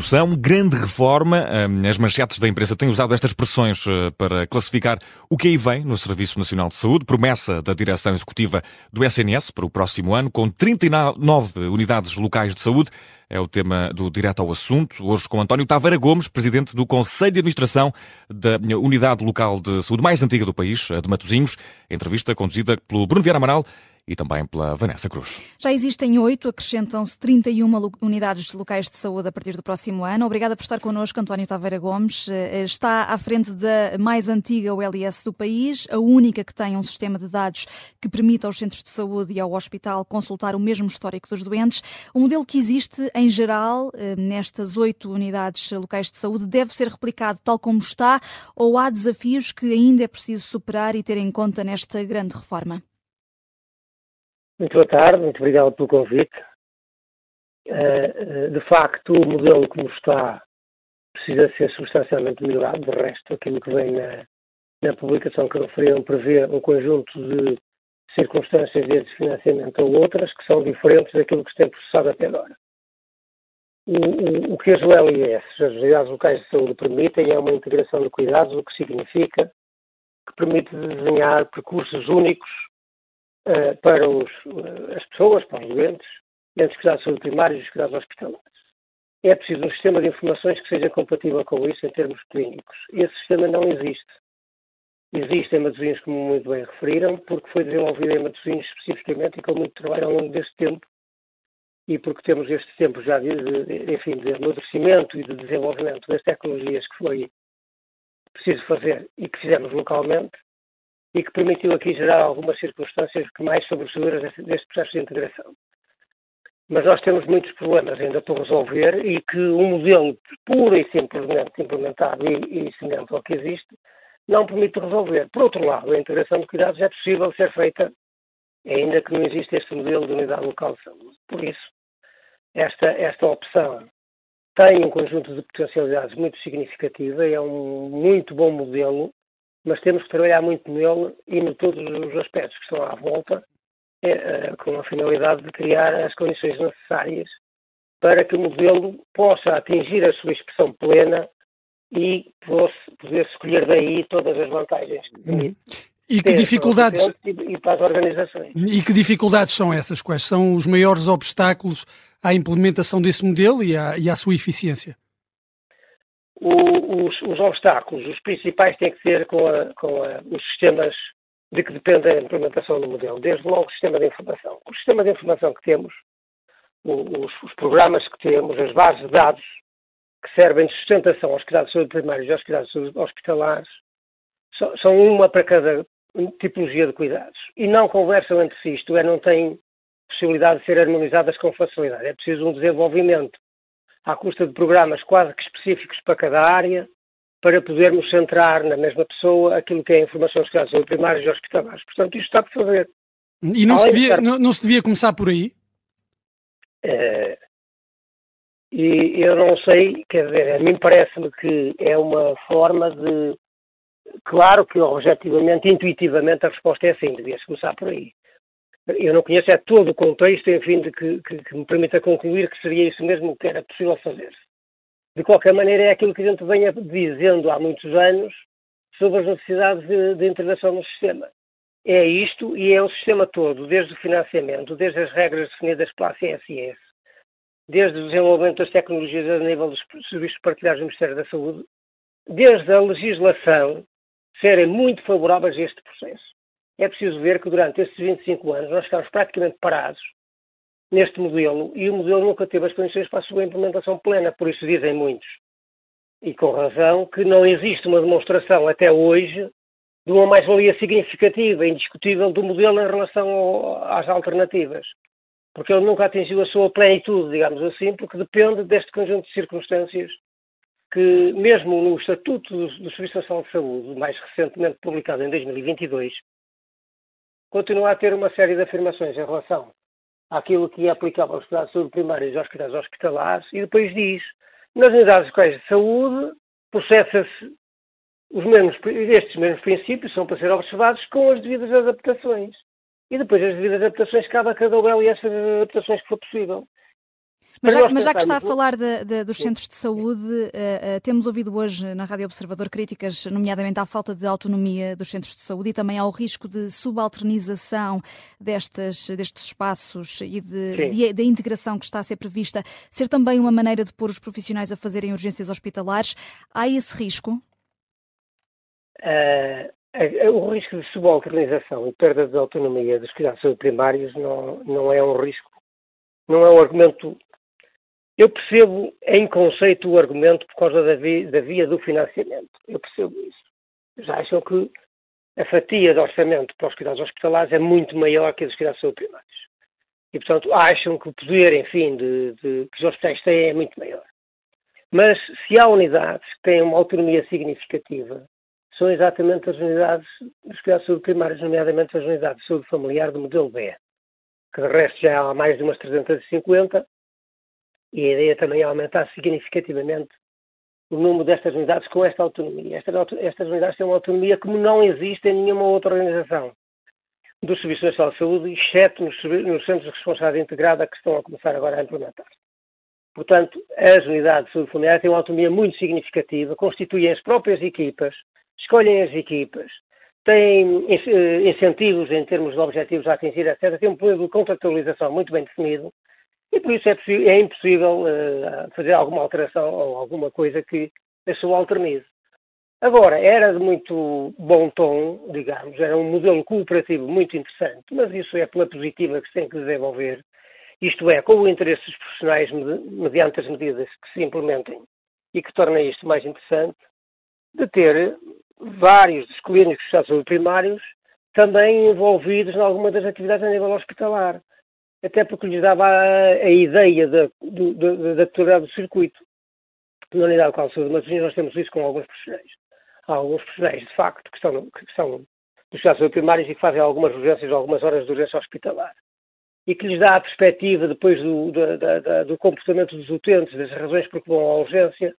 revolução, grande reforma. As manchetes da imprensa têm usado estas expressões eh, para classificar o que aí vem no Serviço Nacional de Saúde. Promessa da direção executiva do SNS para o próximo ano, com 39 unidades locais de saúde. É o tema do Direto ao Assunto. Hoje com António Taveira Gomes, presidente do Conselho de Administração da Unidade Local de Saúde mais antiga do país, a de Matosinhos. Entrevista conduzida pelo Bruno Vieira Amaral e também pela Vanessa Cruz. Já existem oito, acrescentam-se 31 unidades locais de saúde a partir do próximo ano. Obrigada por estar connosco, António Taveira Gomes. Eh, está à frente da mais antiga OLS do país, a única que tem um sistema de dados que permite aos centros de saúde e ao hospital consultar o mesmo histórico dos doentes. O modelo que existe, em geral, eh, nestas oito unidades locais de saúde, deve ser replicado tal como está ou há desafios que ainda é preciso superar e ter em conta nesta grande reforma? Muito boa tarde, muito obrigado pelo convite. Eh, eh, de facto, o modelo como está precisa ser substancialmente melhorado. De resto, aquilo que vem na, na publicação que referiram prevê um conjunto de circunstâncias de financiamento ou outras que são diferentes daquilo que se tem processado até agora. O, o, o que as ULIS, as unidades locais de saúde, permitem é uma integração de cuidados, o que significa que permite desenhar percursos únicos uh, para os, uh, as pessoas, para os doentes, entre os cuidados de saúde primários e os cuidados hospitalares. É preciso um sistema de informações que seja compatível com isso em termos clínicos. Esse sistema não existe. Existe em Matosinhos, como muito bem referiram, porque foi desenvolvido em Matosinhos especificamente e com muito trabalho ao longo deste tempo e porque temos este tempo já de, de, enfim, de amadurecimento e de desenvolvimento das tecnologias que foi preciso fazer e que fizemos localmente, e que permitiu aqui gerar algumas circunstâncias mais sobressaíram deste, processo de integração. Mas nós temos muitos problemas ainda por resolver e que um modelo puro e simplesmente implementado e, e semelhante ao que existe não permite resolver. Por outro lado, a integração de cuidados é possível ser feita ainda que não existe este modelo de unidade local de saúde. Por isso, esta, esta opção tem um conjunto de potencialidades muito significativa, é um muito bom modelo mas temos que trabalhar muito nele e em todos os aspectos que estão à volta, é, com a finalidade de criar as condições necessárias para que o modelo possa atingir a sua expressão plena e poder escolher daí todas as vantagens que hum. E que dificuldades e para as organizações. E que dificuldades são essas? Quais são os maiores obstáculos à implementação desse modelo e à, e à sua eficiência? O, os, os, obstáculos, os principais, têm que ser com, a, com a, os sistemas de que depende a implementação do modelo. Desde logo o sistema de informação. O sistema de informação que temos, os, os programas que temos, as bases de dados que servem de sustentação aos cuidados de saúde primários e aos cuidados hospitalares, são uma para cada tipologia de cuidados. E não conversam entre si, isto é, não têm possibilidade de ser harmonizadas com facilidade. É preciso um desenvolvimento à custa de programas quase que específicos para cada área, para podermos centrar na mesma pessoa aquilo que é a informação de saúde primários e hospitalares. Portanto, isto está por fazer. E não, se devia, estar... não, não, se devia começar por aí? É... E eu não sei, quer dizer, a mim parece-me que é uma forma de. Claro que objetivamente, intuitivamente, a resposta é sim, devia-se começar por aí eu não conheço é todo o contexto, enfim, de que, que, que, me permita concluir que seria isso mesmo que era possível fazer. De qualquer maneira, é aquilo que a gente vem dizendo há muitos anos sobre as necessidades de, de integração no sistema. É isto e é o sistema todo, desde o financiamento, desde as regras definidas pela CSS, desde o desenvolvimento das tecnologias a nível dos serviços partilhados do Ministério da Saúde, desde a legislação serem muito favoráveis a este processo é preciso ver que durante estes 25 anos nós estamos praticamente parados neste modelo e o modelo nunca teve as condições para a sua implementação plena. Por isso dizem muitos, e com razão, que não existe uma demonstração até hoje de uma mais-valia significativa, indiscutível, do modelo em relação ao, às alternativas. Porque ele nunca atingiu a sua plenitude, digamos assim, porque depende deste conjunto de circunstâncias que, mesmo no Estatuto do, do Serviço Nacional de Saúde, mais recentemente publicado em 2022, continua a ter uma série de afirmações em relação àquilo que é aplicável aos cuidados de saúde primários e aos cuidados hospitalares, e depois diz, nas unidades locais de saúde, processa-se os mesmos, estes mesmos princípios são para ser observados com as devidas adaptações. E depois as devidas adaptações cabe a cada OLS as adaptações que for possível. Mas já, mas já que está a falar de, de, dos centros de saúde, uh, uh, temos ouvido hoje na Rádio Observador críticas, nomeadamente à falta de autonomia dos centros de saúde e também ao risco de subalternização destes, destes espaços e da integração que está a ser prevista, ser também uma maneira de pôr os profissionais a fazerem urgências hospitalares. Há esse risco? Uh, o risco de subalternização e perda de autonomia dos cuidados primários não, não é um risco, não é um argumento eu percebo em conceito o argumento por causa da via, da via do financiamento. Eu percebo isso. Já acham que a fatia de orçamento para os cuidados hospitalares é muito maior que a dos cuidados primários. E, portanto, acham que o poder, enfim, de, de, que os hospitais têm é muito maior. Mas se há unidades que têm uma autonomia significativa, são exatamente as unidades dos cuidados primários, nomeadamente as unidades de saúde familiar do modelo B, que de resto já há mais de umas 350, e a ideia também é aumentar significativamente o número destas unidades com esta autonomia. Estas, estas unidades têm uma autonomia como não existe em nenhuma outra organização do Serviço Nacional de Saúde, exceto nos, nos centros de responsabilidade integrada que estão a começar agora a implementar. Portanto, as unidades de saúde familiar têm uma autonomia muito significativa, constituem as próprias equipas, escolhem as equipas, têm eh, incentivos em termos de objetivos a atingir, etc. Têm um plano de contratualização muito bem definido e por isso é, é impossível uh, fazer alguma alteração ou alguma coisa que a sua alternize. Agora, era de muito bom tom, digamos, era um modelo cooperativo muito interessante, mas isso é pela positiva que se tem que desenvolver, isto é, com o interesse dos profissionais mediante as medidas que se implementem e que tornem isto mais interessante, de ter vários dos clínicos de saúde primários também envolvidos em alguma das atividades a nível hospitalar até porque lhes dava a, a ideia da, da, da totalidade do circuito. Na unidade de saúde mas nós temos isso com alguns profissionais. Há alguns profissionais, de facto, que, estão, que são dos cuidados primários e que fazem algumas urgências, algumas horas de urgência hospitalar. E que lhes dá a perspectiva, depois do, da, da, do comportamento dos utentes, das razões por que vão à urgência,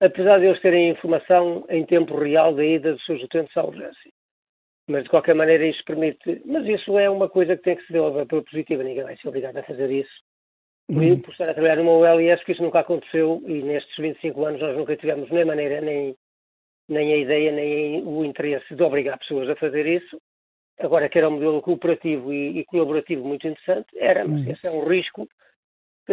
apesar de eles terem informação em tempo real da ida dos seus utentes à urgência. Mas, de qualquer maneira, isso permite. Mas isso é uma coisa que tem que se desenvolver pela positiva, ninguém vai ser obrigado a fazer isso. Uhum. Por estar a trabalhar numa ULS, que isso nunca aconteceu e nestes 25 anos nós nunca tivemos nem maneira, nem, nem a ideia, nem o interesse de obrigar pessoas a fazer isso. Agora, que era um modelo cooperativo e, e colaborativo muito interessante, era, mas uhum. esse é um risco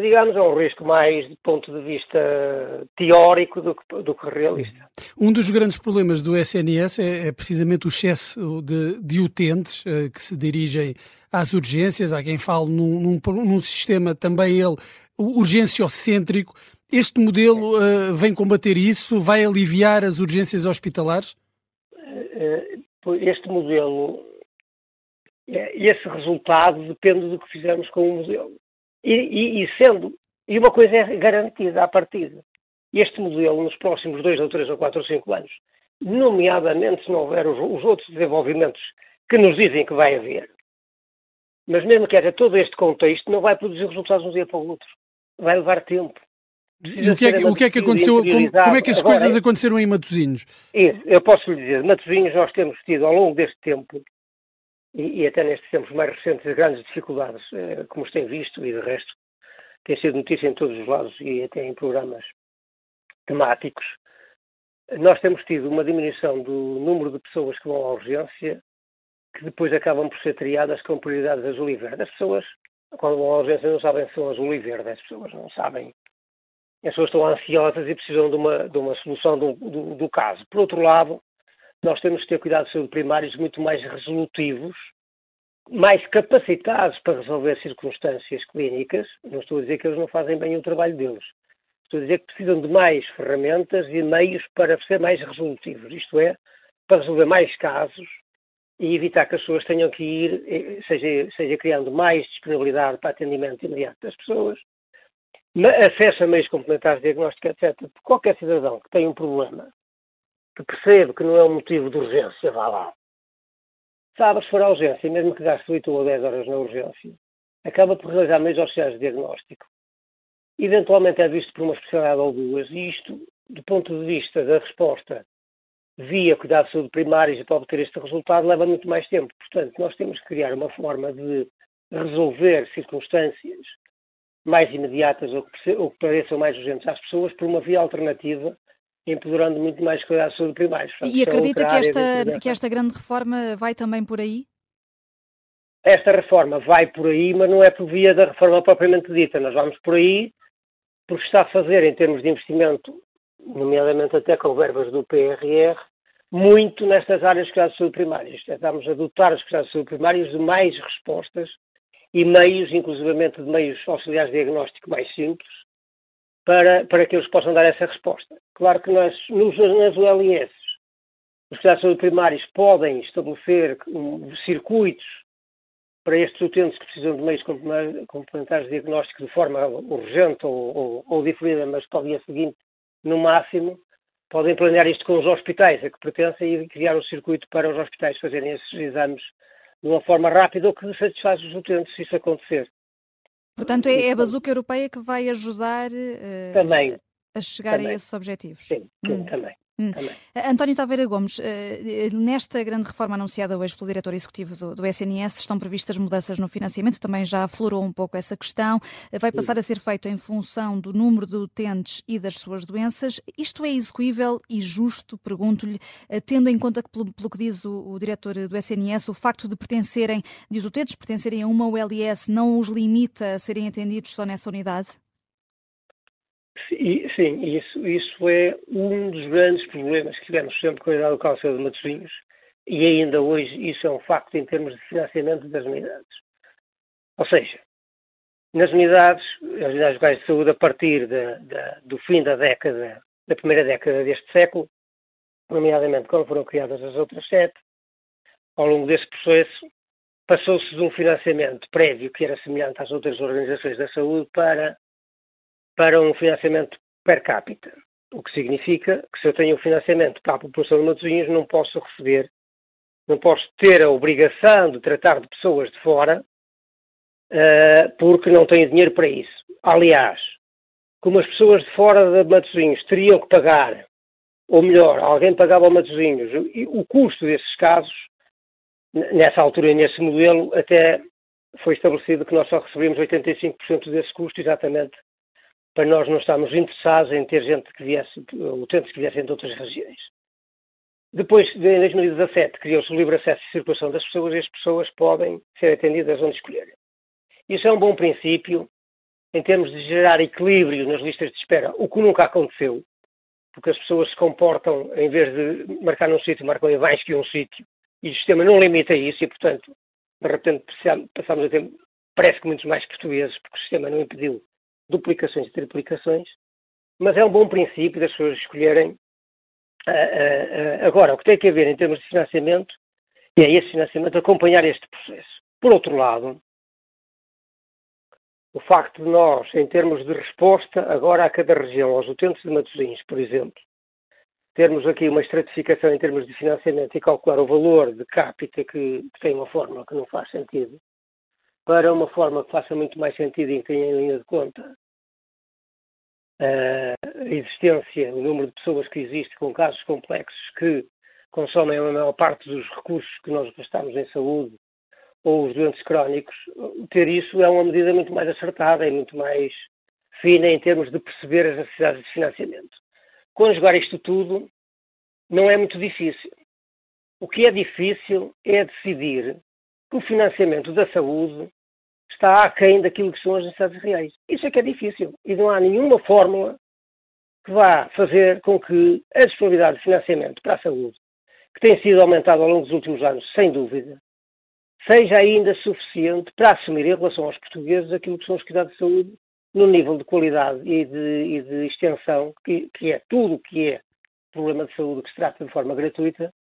digamos, é um risco mais do ponto de vista teórico do que, do que realista. Um dos grandes problemas do SNS é, é precisamente o excesso de, de utentes uh, que se dirigem às urgências. Há quem fale num, num, num sistema também ele urgenciocêntrico. Este modelo uh, vem combater isso? Vai aliviar as urgências hospitalares? Eh, este modelo, esse resultado depende do que fizermos com o modelo. E, e, e, sendo, e uma coisa é garantida à partida. Este modelo, nos próximos dois ou três ou quatro ou cinco anos, nomeadamente se não houver os, os outros desenvolvimentos que nos dizem que vai haver, mas mesmo que haja todo este contexto, não vai produzir resultados de um dia para o outro. Vai levar tempo. e o que, é que, o que, é que, aconteceu? Como, como, é que as Agora, coisas aconteceram em Matosinhos? Isso, eu posso lhe dizer, Matosinhos nós temos tido ao longo deste tempo e, e até nestes tempos mais recentes, grandes dificuldades, eh, como se tem visto, e de resto tem sido notícia em todos os lados e até em programas temáticos, nós temos tido uma diminuição do número de pessoas que vão à urgência que depois acabam por ser triadas com prioridades azul e verde. As pessoas, quando vão à urgência, não sabem se são azul e verde, as pessoas não sabem. As pessoas estão ansiosas e precisam de uma, de uma solução do, do, do caso. Por outro lado, nós temos que ter cuidados saúde primários muito mais resolutivos, mais capacitados para resolver circunstâncias clínicas. Não estou a dizer que eles não fazem bem o trabalho deles. Estou a dizer que precisam de mais ferramentas e meios para ser mais resolutivos, isto é, para resolver mais casos e evitar que as pessoas tenham que ir, eh, seja, seja criando mais disponibilidade para atendimento imediato das pessoas, acesso a meios complementares de diagnóstico, etc. Qualquer cidadão que tenha um problema que percebe que não é um motivo de urgência, vá lá. Sabe, se for a urgência, mesmo que gaste 8 ou 10 horas na urgência, acaba por realizar meios auxiliares de diagnóstico. Eventualmente é visto por uma especialidade ou duas, e isto, do ponto de vista da resposta via cuidado de saúde primários e para obter este resultado, leva muito mais tempo. Portanto, nós temos que criar uma forma de resolver circunstâncias mais imediatas ou que, ou que pareçam mais urgentes às pessoas por uma via alternativa, empoderando muito mais cuidados de saúde primários. e acredita que esta, que esta grande reforma vai também por aí? Esta reforma vai por aí, mas não é por via da reforma propriamente dita. Nós vamos por aí porque está a fazer, em termos de investimento, nomeadamente até com verbas do PRR, muito nestas áreas de cuidados de saúde primários. Estamos a dotar os cuidados de saúde primários de mais respostas e meios, inclusivamente de meios auxiliares de diagnóstico mais simples, para, para que eles possam dar essa resposta. Claro que nós, nos, nas ULS, os cuidados de saúde primários podem estabelecer circuitos para estes utentes que precisam de meios complementares de diagnóstico de forma urgente ou, ou, ou diferida, mas para o dia seguinte, no máximo, podem planear isto com os hospitais a que pertencem e criar um circuito para os hospitais fazerem esses exames de uma forma rápida ou que satisfaz os utentes se isso acontecer. Portanto, é, é a bazuca europeia que vai ajudar uh, também, a chegar também. a esses objetivos. Sim, sim hum. também. Hum. António Taveira Gomes, eh, nesta grande reforma anunciada hoje pelo diretor executivo do, do, SNS, estão previstas mudanças no financiamento, também já aflorou um pouco essa questão. Eh, vai passar a ser feito em função do número de utentes e das suas doenças. Isto é execuível e justo, pergunto-lhe, eh, tendo em conta que, pelo, pelo que diz o, o, diretor do SNS, o facto de pertencerem, de os utentes pertencerem a uma ULS não os limita a serem atendidos só nessa unidade? Sim, isso, isso é um dos grandes problemas que tivemos sempre com a unidade local de saúde de Matosinhos e ainda hoje isso é um facto em termos de financiamento das unidades. Ou seja, nas unidades, as unidades locais de saúde, a partir de, de, do fim da década, da primeira década deste século, nomeadamente quando foram criadas as outras sete, ao longo desse processo, passou-se de um financiamento prévio que era semelhante às outras organizações da saúde para para um financiamento per capita. O que significa que se eu tenho financiamento para a população de Matosinhos, não posso receber, não posso ter a obrigação de tratar de pessoas de fora, uh, porque não tenho dinheiro para isso. Aliás, como as pessoas de fora de Matosinhos teriam que pagar, ou melhor, alguém pagava ao Matosinhos, o custo desses casos, nessa altura e nesse modelo, até foi estabelecido que nós só recebemos 85% desse custo, exatamente para nós não estarmos interessados em ter gente que viesse, utentes que viessem de outras regiões. Depois, em 2017, criou-se o livre acesso e circulação das pessoas e as pessoas podem ser atendidas onde escolherem. Isso é um bom princípio em termos de gerar equilíbrio nas listas de espera, o que nunca aconteceu, porque as pessoas se comportam, em vez de marcar num sítio, marcam em mais que um sítio, e o sistema não limita isso, e portanto, de repente passamos a ter, parece que muitos mais portugueses, porque o sistema não impediu duplicações e triplicações, mas é um bom princípio das pessoas escolherem. Uh, uh, uh, agora, o que tem que haver em termos de financiamento é esse financiamento acompanhar este processo. Por outro lado, o facto de nós, em termos de resposta, agora a cada região, aos utentes de Matosinhos, por exemplo, termos aqui uma estratificação em termos de financiamento e calcular o valor de capita que, que tem uma fórmula que não faz sentido, para uma forma que faça muito mais sentido e que tenha em linha de conta a existência, o número de pessoas que existe com casos complexos que consomem a maior parte dos recursos que nós gastamos em saúde ou os doentes crónicos, ter isso é uma medida muito mais acertada e muito mais fina em termos de perceber as necessidades de financiamento. Conjugar isto tudo não é muito difícil. O que é difícil é decidir que o financiamento da saúde está aquém daquilo que são as necessidades reais. Isso é que é difícil. E não há nenhuma fórmula que vá fazer com que a disponibilidade de financiamento para a saúde, que tem sido aumentada ao longo dos últimos anos, sem dúvida, seja ainda suficiente para assumir em relação aos portugueses aquilo que são os cuidados de saúde no nível de qualidade e de, e de extensão, que, que é tudo o que é problema de saúde que se trata de forma gratuita,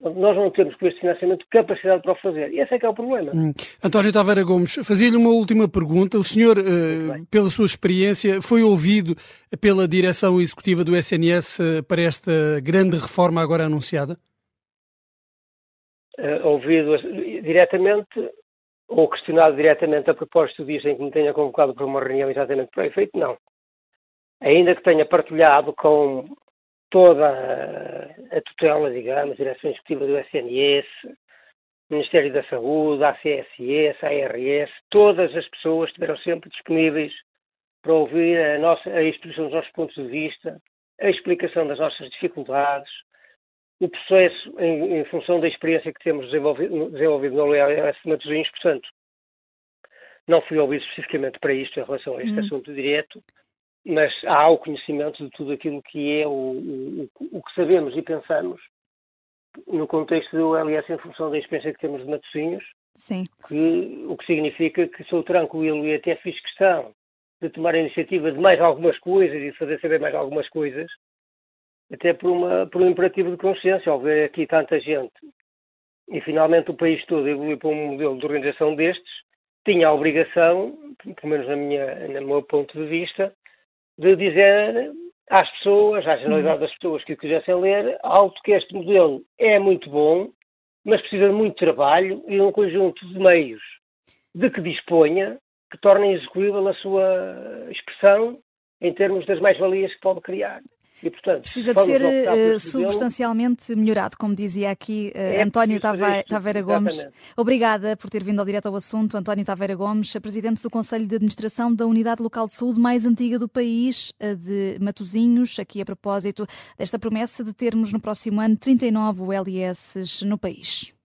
nós não temos com este financiamento capacidade para o fazer. E esse é que é o problema. Hum. António Tavares Gomes, fazia-lhe uma última pergunta. O senhor, uh, pela sua experiência, foi ouvido pela direção executiva do SNS eh, para esta grande reforma agora anunciada? Uh, ouvido diretamente ou questionado diretamente a propósito disso em que me tenha convocado para uma reunião exatamente para o efeito? Não. Ainda que tenha partilhado com toda a tutela, digamos, direção executiva do SNS, Ministério da Saúde, a CSS, a ARS, todas as pessoas estiveram sempre disponíveis para ouvir a, nossa, a exposição dos nossos pontos de vista, a explicação das nossas dificuldades, o processo em, em função da experiência que temos desenvolvido, desenvolvido no OLS de Matosinhos, portanto, não fui ouvido especificamente para isto em relação a este uhum. assunto direto, mas há o conhecimento de tudo aquilo que é o, o, o que sabemos e pensamos no contexto do LS em função da experiência que temos de Matosinhos, Sim. Que, o que significa que sou tranquilo e até fiz questão de tomar a iniciativa de mais algumas coisas e de fazer saber mais algumas coisas, até por, uma, por um imperativo de consciência, ao ver aqui tanta gente e finalmente o país todo evoluiu para um modelo de organização destes, tinha a obrigação, pelo menos na minha, no meu ponto de vista, de dizer às pessoas, à generalidade das pessoas que o quisessem ler, alto que este modelo é muito bom, mas precisa de muito trabalho e um conjunto de meios de que disponha que tornem execuível a sua expressão em termos das mais-valias que pode criar. E, portanto, Precisa de ser uh, substancialmente melhorado, como dizia aqui uh, é António Taveira Gomes. Obrigada por ter vindo ao direto ao assunto, António Taveira Gomes, Presidente do Conselho de Administração da Unidade Local de Saúde mais antiga do país, de Matozinhos, aqui a propósito desta promessa de termos no próximo ano 39 ULS no país.